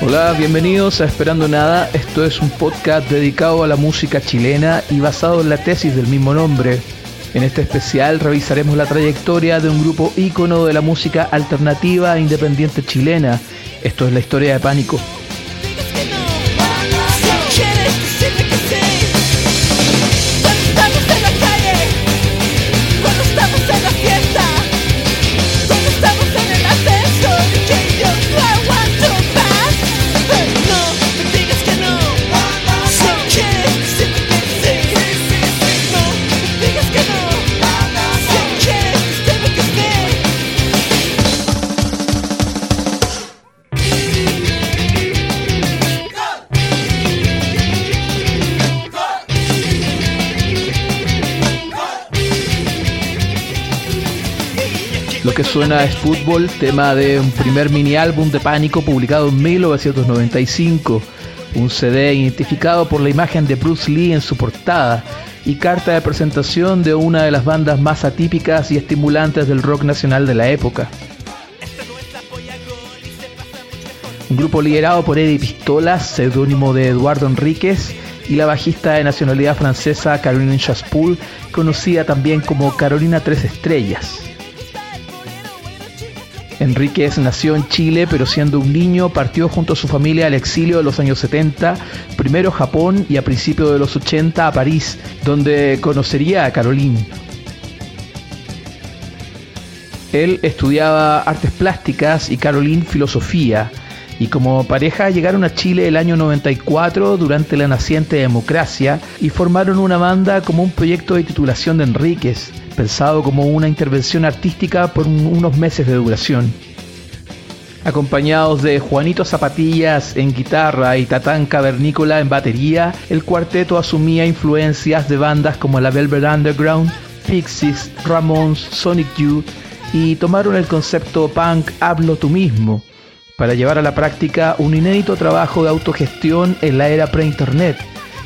Hola, bienvenidos a Esperando Nada. Esto es un podcast dedicado a la música chilena y basado en la tesis del mismo nombre. En este especial revisaremos la trayectoria de un grupo ícono de la música alternativa e independiente chilena. Esto es la historia de Pánico. Que suena es Fútbol, tema de un primer mini álbum de Pánico publicado en 1995, un CD identificado por la imagen de Bruce Lee en su portada y carta de presentación de una de las bandas más atípicas y estimulantes del rock nacional de la época. Un grupo liderado por Eddie Pistolas, seudónimo de Eduardo Enríquez, y la bajista de nacionalidad francesa Caroline Chaspoul, conocida también como Carolina Tres Estrellas. Enríquez nació en Chile, pero siendo un niño partió junto a su familia al exilio de los años 70, primero a Japón y a principios de los 80 a París, donde conocería a Caroline. Él estudiaba artes plásticas y Caroline filosofía, y como pareja llegaron a Chile el año 94 durante la naciente democracia y formaron una banda como un proyecto de titulación de Enríquez pensado como una intervención artística por unos meses de duración. Acompañados de Juanito Zapatillas en guitarra y Tatán Cavernícola en batería, el cuarteto asumía influencias de bandas como la Velvet Underground, Pixies, Ramones, Sonic Youth y tomaron el concepto punk Hablo tú mismo para llevar a la práctica un inédito trabajo de autogestión en la era pre-internet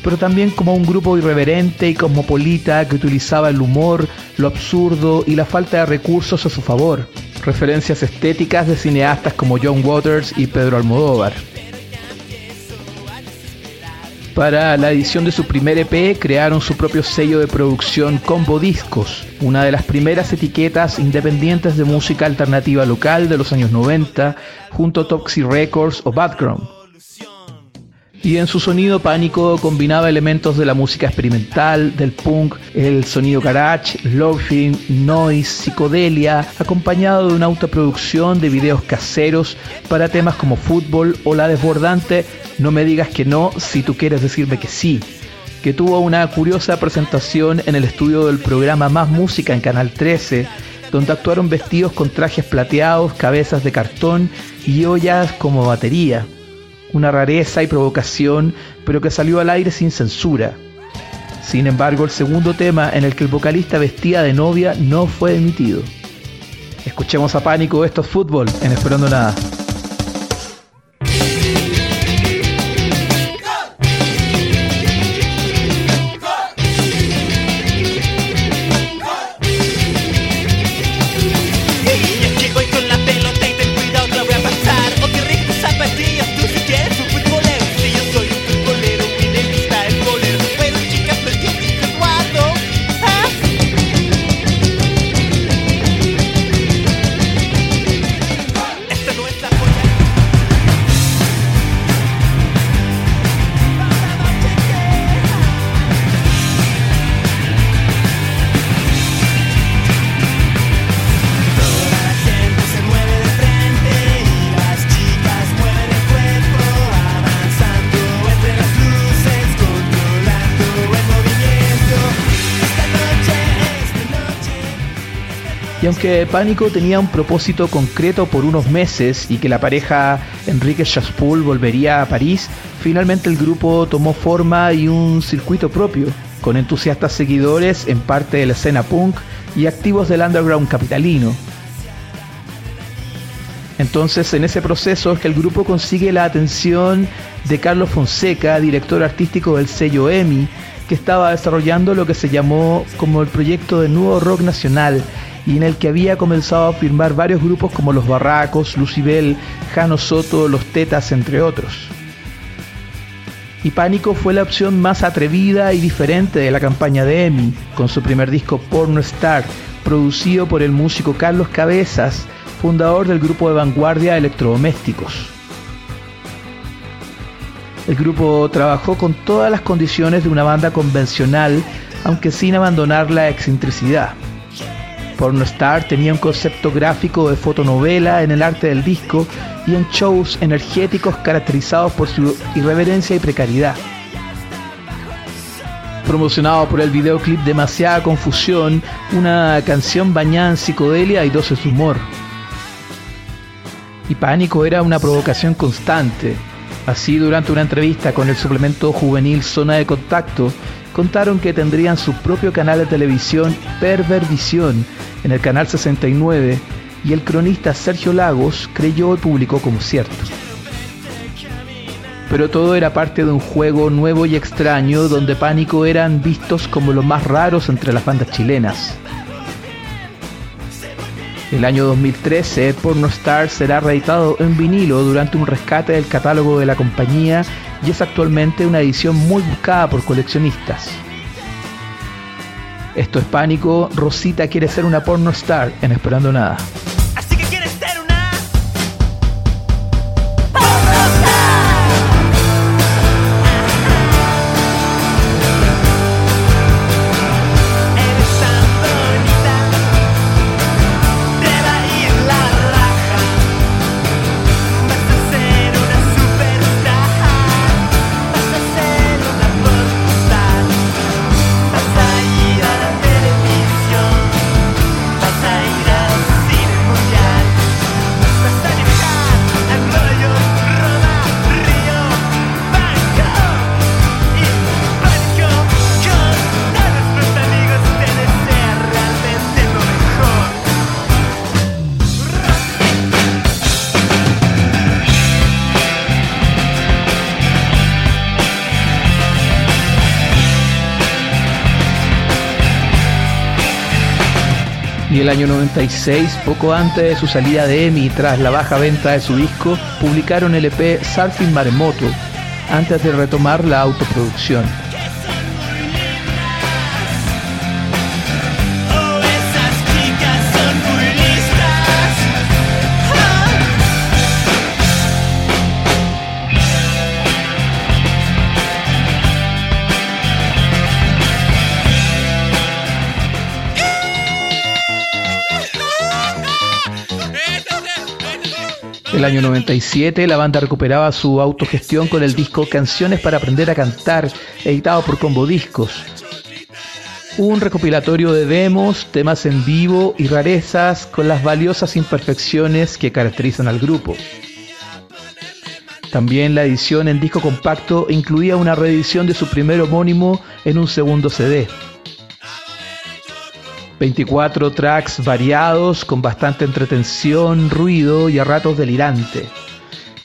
pero también como un grupo irreverente y cosmopolita que utilizaba el humor, lo absurdo y la falta de recursos a su favor, referencias estéticas de cineastas como John Waters y Pedro Almodóvar. Para la edición de su primer EP crearon su propio sello de producción Combo Discos, una de las primeras etiquetas independientes de música alternativa local de los años 90, junto a Toxie Records o Background. Y en su sonido pánico combinaba elementos de la música experimental, del punk, el sonido garage, loafing, noise, psicodelia, acompañado de una autoproducción de videos caseros para temas como fútbol o la desbordante No me digas que no si tú quieres decirme que sí, que tuvo una curiosa presentación en el estudio del programa Más Música en Canal 13, donde actuaron vestidos con trajes plateados, cabezas de cartón y ollas como batería una rareza y provocación, pero que salió al aire sin censura. Sin embargo, el segundo tema en el que el vocalista vestía de novia no fue emitido. Escuchemos a Pánico, esto es fútbol, en Esperando Nada. Aunque Pánico tenía un propósito concreto por unos meses y que la pareja Enrique Chaspoul volvería a París, finalmente el grupo tomó forma y un circuito propio, con entusiastas seguidores en parte de la escena punk y activos del underground capitalino. Entonces, en ese proceso es que el grupo consigue la atención de Carlos Fonseca, director artístico del sello EMI, que estaba desarrollando lo que se llamó como el proyecto de Nuevo Rock Nacional y en el que había comenzado a firmar varios grupos como Los Barracos, Lucibel, Jano Soto, Los Tetas, entre otros. Y Pánico fue la opción más atrevida y diferente de la campaña de EMI, con su primer disco Porno Star, producido por el músico Carlos Cabezas, fundador del grupo de vanguardia Electrodomésticos. El grupo trabajó con todas las condiciones de una banda convencional, aunque sin abandonar la excentricidad. Pornostar tenía un concepto gráfico de fotonovela en el arte del disco y en shows energéticos caracterizados por su irreverencia y precariedad. Promocionado por el videoclip Demasiada Confusión, una canción bañada en psicodelia y dosis de humor. Y Pánico era una provocación constante. Así, durante una entrevista con el suplemento juvenil Zona de Contacto, contaron que tendrían su propio canal de televisión Pervervisión en el canal 69 y el cronista Sergio Lagos creyó y publicó como cierto. Pero todo era parte de un juego nuevo y extraño donde Pánico eran vistos como los más raros entre las bandas chilenas. El año 2013, Pornostar será reeditado en vinilo durante un rescate del catálogo de la compañía y es actualmente una edición muy buscada por coleccionistas. Esto es Pánico, Rosita quiere ser una pornostar en Esperando Nada. El año 96, poco antes de su salida de EMI tras la baja venta de su disco, publicaron el EP Surfing Maremoto, antes de retomar la autoproducción. El año 97, la banda recuperaba su autogestión con el disco Canciones para aprender a cantar, editado por Combo Discos. Un recopilatorio de demos, temas en vivo y rarezas con las valiosas imperfecciones que caracterizan al grupo. También la edición en disco compacto incluía una reedición de su primer homónimo en un segundo CD. 24 tracks variados con bastante entretención, ruido y a ratos delirante,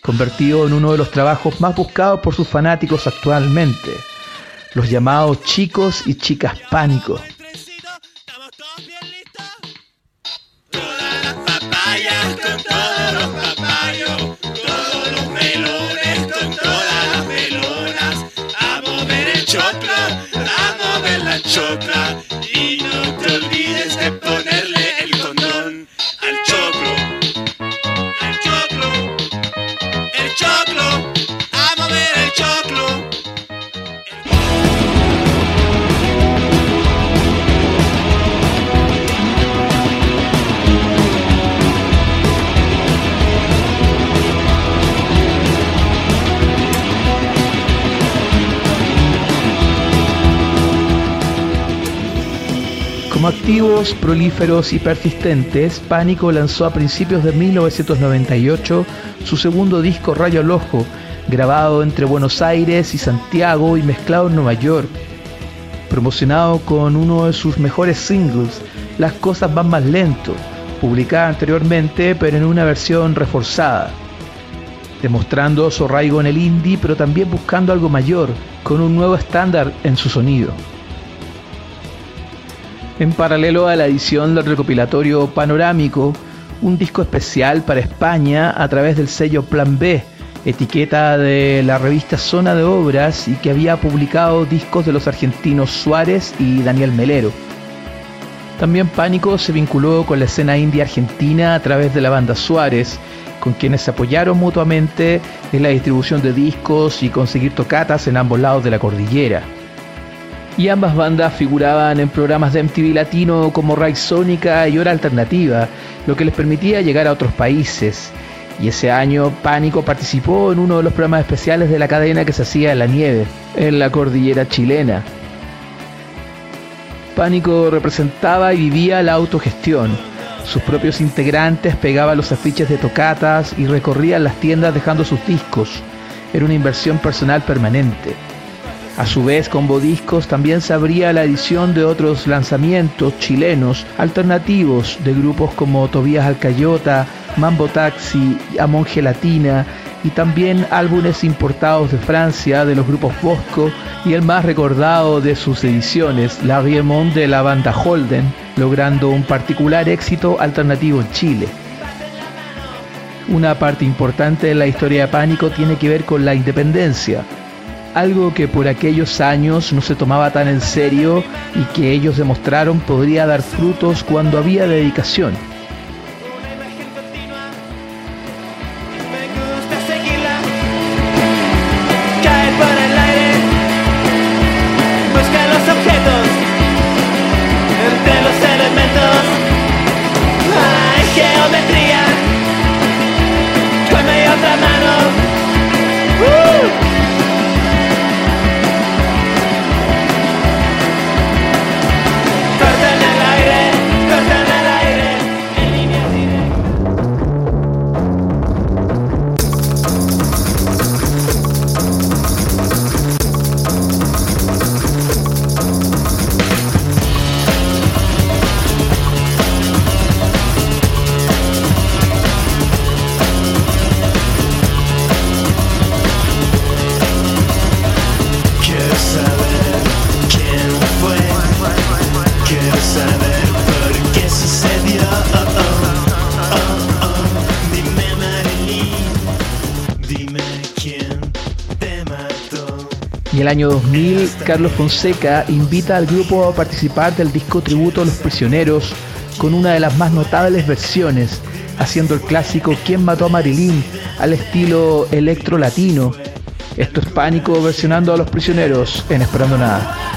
convertido en uno de los trabajos más buscados por sus fanáticos actualmente, los llamados chicos y chicas pánico. Activos, prolíferos y persistentes, Pánico lanzó a principios de 1998 su segundo disco Rayo al Ojo, grabado entre Buenos Aires y Santiago y mezclado en Nueva York. Promocionado con uno de sus mejores singles, Las cosas van más lento, publicada anteriormente pero en una versión reforzada, demostrando su arraigo en el indie pero también buscando algo mayor, con un nuevo estándar en su sonido. En paralelo a la edición del recopilatorio panorámico, un disco especial para España a través del sello Plan B, etiqueta de la revista Zona de Obras y que había publicado discos de los argentinos Suárez y Daniel Melero. También Pánico se vinculó con la escena india argentina a través de la banda Suárez, con quienes se apoyaron mutuamente en la distribución de discos y conseguir tocatas en ambos lados de la cordillera. Y ambas bandas figuraban en programas de MTV Latino como Ray Sónica y Hora Alternativa, lo que les permitía llegar a otros países. Y ese año Pánico participó en uno de los programas especiales de la cadena que se hacía en la nieve, en la cordillera chilena. Pánico representaba y vivía la autogestión. Sus propios integrantes pegaban los afiches de tocatas y recorrían las tiendas dejando sus discos. Era una inversión personal permanente. A su vez, con Bodiscos también se abría la edición de otros lanzamientos chilenos alternativos de grupos como Tobías Alcayota, Mambo Taxi, Amon Gelatina y también álbumes importados de Francia de los grupos Bosco y el más recordado de sus ediciones, La Riemont de la banda Holden, logrando un particular éxito alternativo en Chile. Una parte importante de la historia de Pánico tiene que ver con la independencia, algo que por aquellos años no se tomaba tan en serio y que ellos demostraron podría dar frutos cuando había dedicación. El año 2000, Carlos Fonseca invita al grupo a participar del disco tributo a los prisioneros con una de las más notables versiones, haciendo el clásico ¿Quién mató a Marilyn? al estilo electro latino. Esto es Pánico versionando a los prisioneros en Esperando Nada.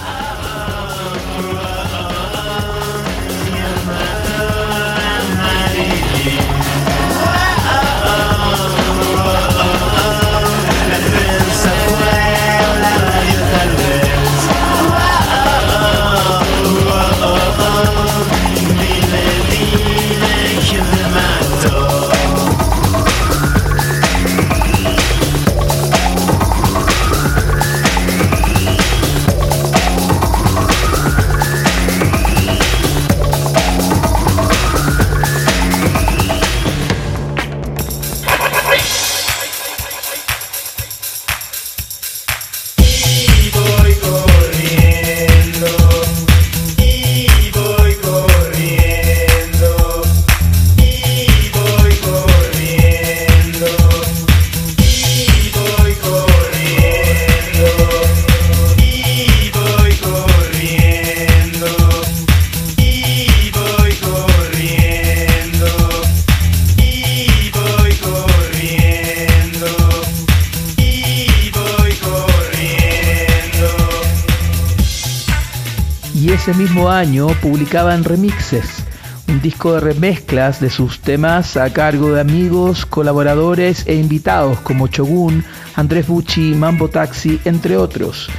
Ese mismo año publicaban Remixes, un disco de remezclas de sus temas a cargo de amigos, colaboradores e invitados como Chogun, Andrés Bucci, Mambo Taxi, entre otros.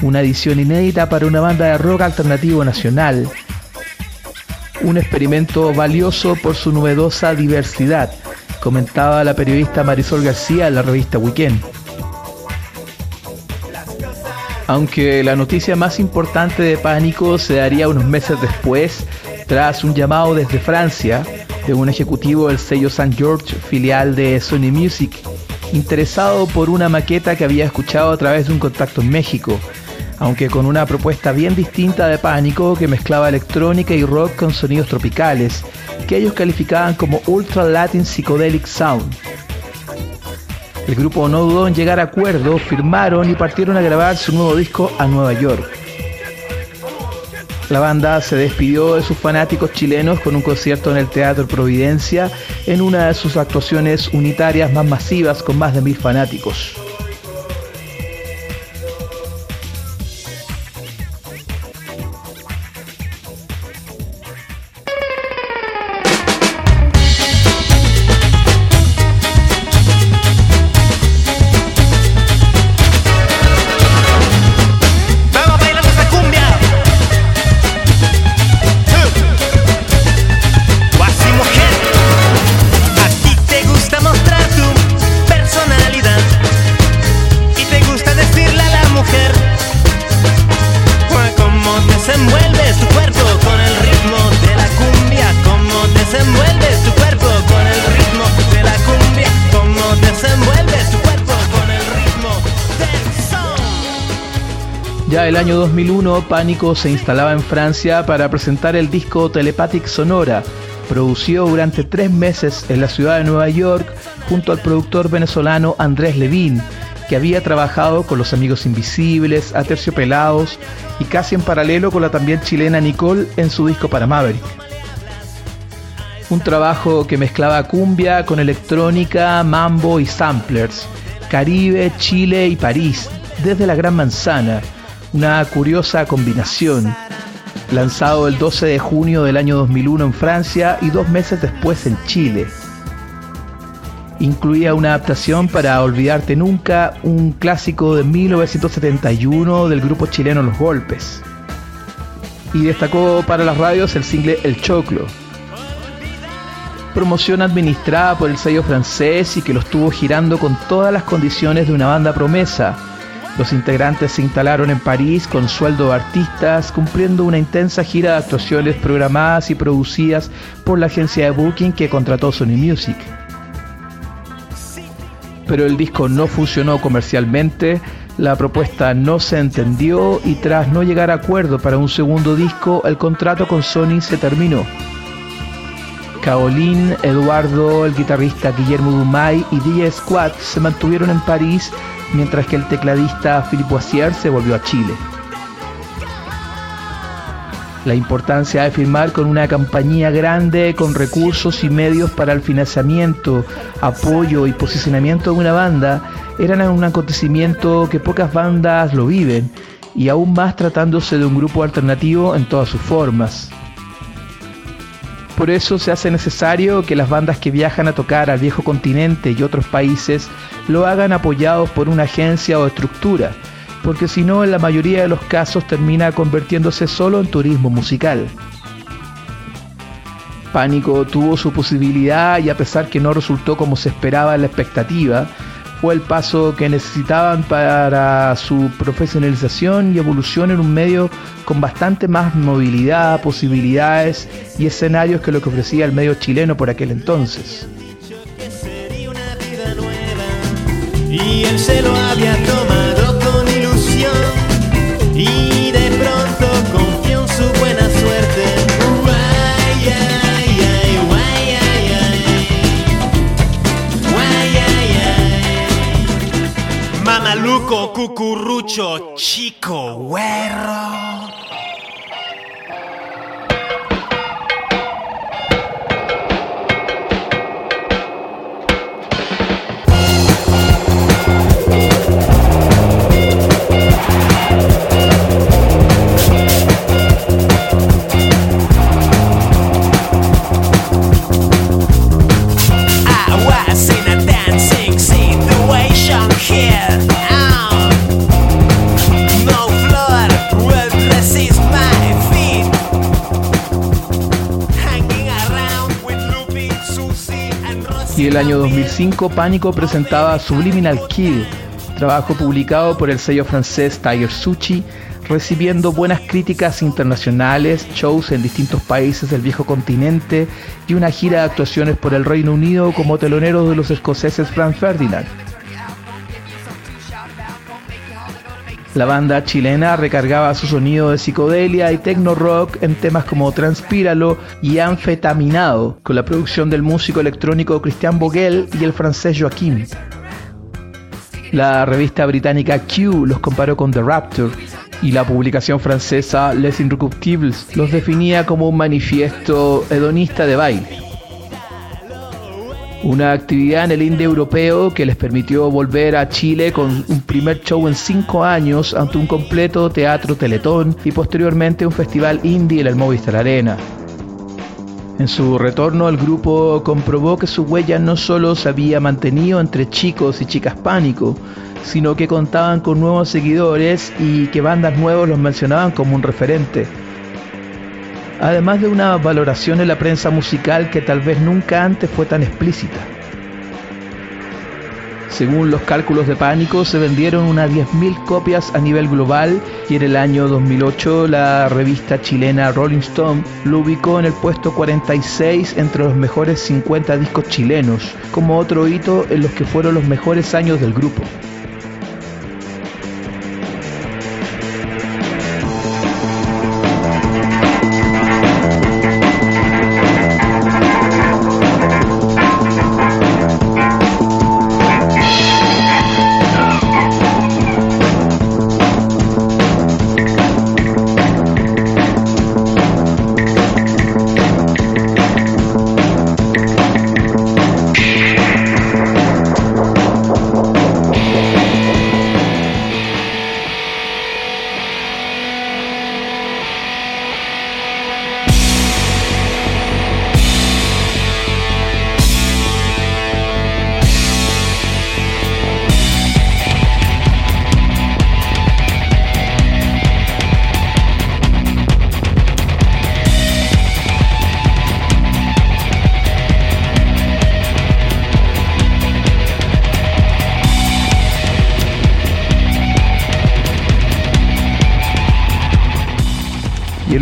Una edición inédita para una banda de rock alternativo nacional. Un experimento valioso por su novedosa diversidad, comentaba la periodista Marisol García en la revista Weekend. Aunque la noticia más importante de Pánico se daría unos meses después, tras un llamado desde Francia, de un ejecutivo del sello St. George, filial de Sony Music, interesado por una maqueta que había escuchado a través de un contacto en México, aunque con una propuesta bien distinta de Pánico que mezclaba electrónica y rock con sonidos tropicales, que ellos calificaban como Ultra Latin Psychedelic Sound. El grupo no dudó en llegar a acuerdo, firmaron y partieron a grabar su nuevo disco a Nueva York. La banda se despidió de sus fanáticos chilenos con un concierto en el Teatro Providencia en una de sus actuaciones unitarias más masivas con más de mil fanáticos. Año 2001, Pánico se instalaba en Francia para presentar el disco Telepathic Sonora, producido durante tres meses en la ciudad de Nueva York junto al productor venezolano Andrés Levin, que había trabajado con los Amigos Invisibles, Aterciopelados y casi en paralelo con la también chilena Nicole en su disco para Maverick. Un trabajo que mezclaba cumbia con electrónica, mambo y samplers, Caribe, Chile y París, desde la Gran Manzana, una curiosa combinación. Lanzado el 12 de junio del año 2001 en Francia y dos meses después en Chile. Incluía una adaptación para Olvidarte Nunca, un clásico de 1971 del grupo chileno Los Golpes. Y destacó para las radios el single El Choclo. Promoción administrada por el sello francés y que lo estuvo girando con todas las condiciones de una banda promesa los integrantes se instalaron en París con sueldo de artistas, cumpliendo una intensa gira de actuaciones programadas y producidas por la agencia de Booking que contrató Sony Music. Pero el disco no funcionó comercialmente, la propuesta no se entendió y tras no llegar a acuerdo para un segundo disco, el contrato con Sony se terminó. Caolín, Eduardo, el guitarrista Guillermo Dumay y DJ Squad se mantuvieron en París mientras que el tecladista Philippe Boissier se volvió a Chile. La importancia de firmar con una compañía grande con recursos y medios para el financiamiento, apoyo y posicionamiento de una banda eran un acontecimiento que pocas bandas lo viven y aún más tratándose de un grupo alternativo en todas sus formas. Por eso se hace necesario que las bandas que viajan a tocar al viejo continente y otros países lo hagan apoyados por una agencia o estructura, porque si no en la mayoría de los casos termina convirtiéndose solo en turismo musical. Pánico tuvo su posibilidad y a pesar que no resultó como se esperaba en la expectativa, fue el paso que necesitaban para su profesionalización y evolución en un medio con bastante más movilidad, posibilidades y escenarios que lo que ofrecía el medio chileno por aquel entonces. Cucurrucho, chico, güero. Año 2005 Pánico presentaba Subliminal Kill, trabajo publicado por el sello francés Tiger Sushi, recibiendo buenas críticas internacionales, shows en distintos países del viejo continente y una gira de actuaciones por el Reino Unido como telonero de los escoceses Franz Ferdinand. La banda chilena recargaba su sonido de psicodelia y techno rock en temas como Transpíralo y Anfetaminado, con la producción del músico electrónico Christian Vogel y el francés Joaquim. La revista británica Q los comparó con The Rapture y la publicación francesa Les Inrecuptibles los definía como un manifiesto hedonista de baile. Una actividad en el indie europeo que les permitió volver a Chile con un primer show en cinco años ante un completo teatro teletón y posteriormente un festival indie en el Movistar Arena. En su retorno el grupo comprobó que su huella no solo se había mantenido entre chicos y chicas pánico, sino que contaban con nuevos seguidores y que bandas nuevos los mencionaban como un referente. Además de una valoración en la prensa musical que tal vez nunca antes fue tan explícita. Según los cálculos de Pánico, se vendieron unas 10.000 copias a nivel global y en el año 2008 la revista chilena Rolling Stone lo ubicó en el puesto 46 entre los mejores 50 discos chilenos, como otro hito en los que fueron los mejores años del grupo.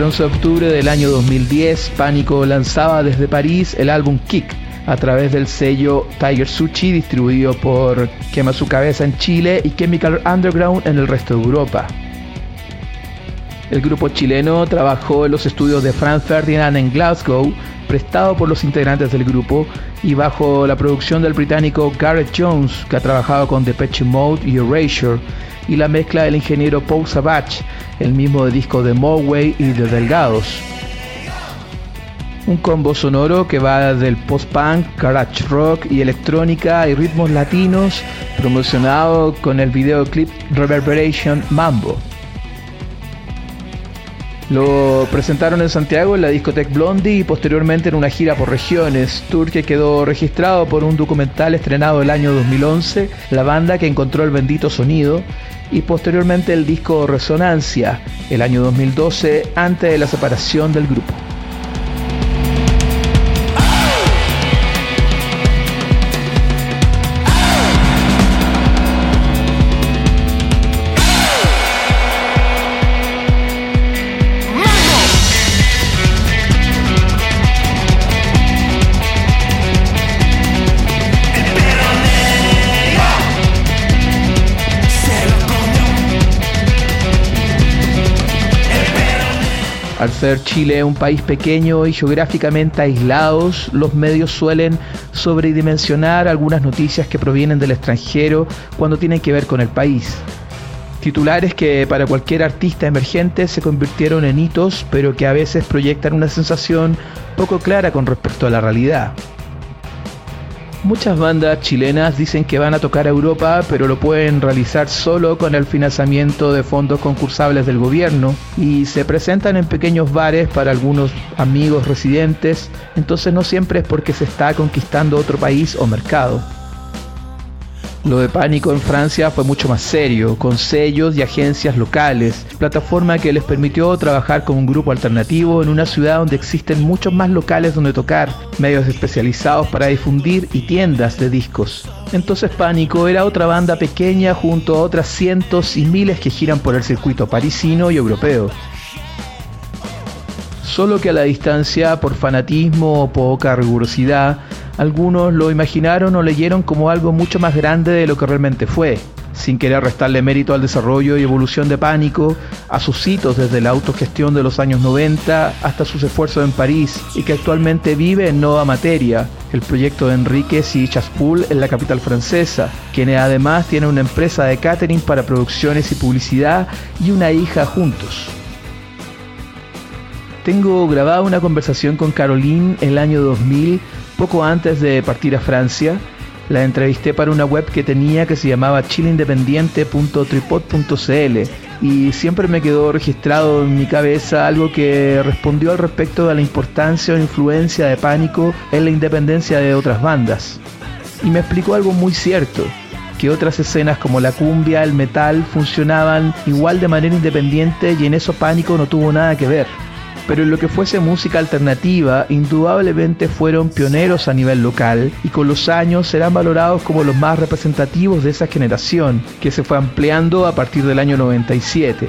11 de octubre del año 2010, Pánico lanzaba desde París el álbum Kick a través del sello Tiger Sushi distribuido por Quema su cabeza en Chile y Chemical Underground en el resto de Europa. El grupo chileno trabajó en los estudios de Franz Ferdinand en Glasgow, prestado por los integrantes del grupo y bajo la producción del británico Gareth Jones, que ha trabajado con Depeche Mode y Erasure, y la mezcla del ingeniero Paul Savage, el mismo de disco de Moway y de Delgados. Un combo sonoro que va del post-punk, garage rock y electrónica y ritmos latinos, promocionado con el videoclip Reverberation Mambo. Lo presentaron en Santiago en la discoteca Blondie y posteriormente en una gira por regiones, tour que quedó registrado por un documental estrenado el año 2011, la banda que encontró el bendito sonido, y posteriormente el disco Resonancia, el año 2012, antes de la separación del grupo. Al ser Chile un país pequeño y geográficamente aislados, los medios suelen sobredimensionar algunas noticias que provienen del extranjero cuando tienen que ver con el país. Titulares que para cualquier artista emergente se convirtieron en hitos, pero que a veces proyectan una sensación poco clara con respecto a la realidad. Muchas bandas chilenas dicen que van a tocar a Europa, pero lo pueden realizar solo con el financiamiento de fondos concursables del gobierno y se presentan en pequeños bares para algunos amigos residentes, entonces no siempre es porque se está conquistando otro país o mercado. Lo de Pánico en Francia fue mucho más serio, con sellos y agencias locales, plataforma que les permitió trabajar con un grupo alternativo en una ciudad donde existen muchos más locales donde tocar, medios especializados para difundir y tiendas de discos. Entonces Pánico era otra banda pequeña junto a otras cientos y miles que giran por el circuito parisino y europeo. Solo que a la distancia, por fanatismo o poca rigurosidad, algunos lo imaginaron o leyeron como algo mucho más grande de lo que realmente fue, sin querer restarle mérito al desarrollo y evolución de Pánico, a sus hitos desde la autogestión de los años 90 hasta sus esfuerzos en París y que actualmente vive en Nova Materia, el proyecto de Enríquez y Chaspoul en la capital francesa, quien además tiene una empresa de catering para producciones y publicidad y una hija juntos. Tengo grabada una conversación con Caroline el año 2000 poco antes de partir a Francia, la entrevisté para una web que tenía que se llamaba chileindependiente.tripod.cl y siempre me quedó registrado en mi cabeza algo que respondió al respecto de la importancia o influencia de Pánico en la independencia de otras bandas. Y me explicó algo muy cierto, que otras escenas como la cumbia, el metal funcionaban igual de manera independiente y en eso Pánico no tuvo nada que ver pero en lo que fuese música alternativa, indudablemente fueron pioneros a nivel local y con los años serán valorados como los más representativos de esa generación, que se fue ampliando a partir del año 97.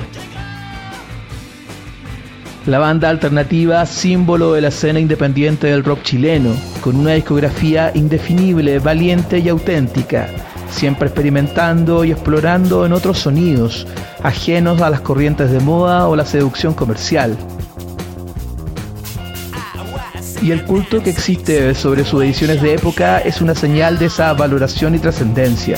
La banda alternativa, símbolo de la escena independiente del rock chileno, con una discografía indefinible, valiente y auténtica, siempre experimentando y explorando en otros sonidos, ajenos a las corrientes de moda o la seducción comercial y el culto que existe sobre sus ediciones de época es una señal de esa valoración y trascendencia.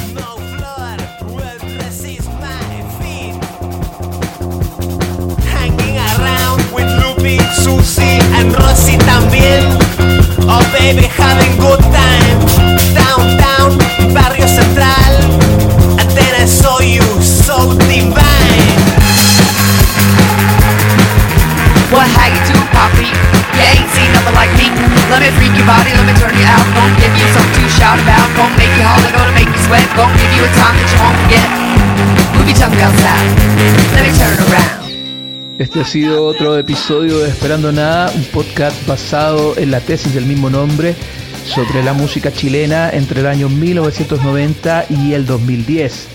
Este ha sido otro episodio de Esperando Nada, un podcast basado en la tesis del mismo nombre sobre la música chilena entre el año 1990 y el 2010.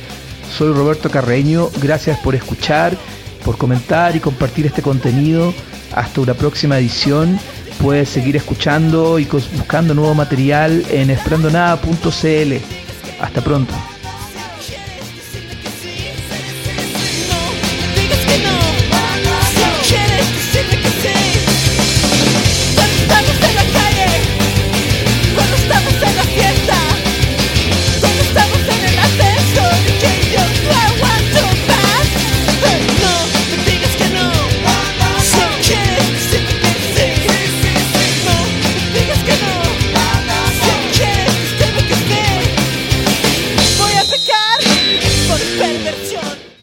Soy Roberto Carreño, gracias por escuchar, por comentar y compartir este contenido. Hasta una próxima edición. Puedes seguir escuchando y buscando nuevo material en esperandonada.cl. Hasta pronto.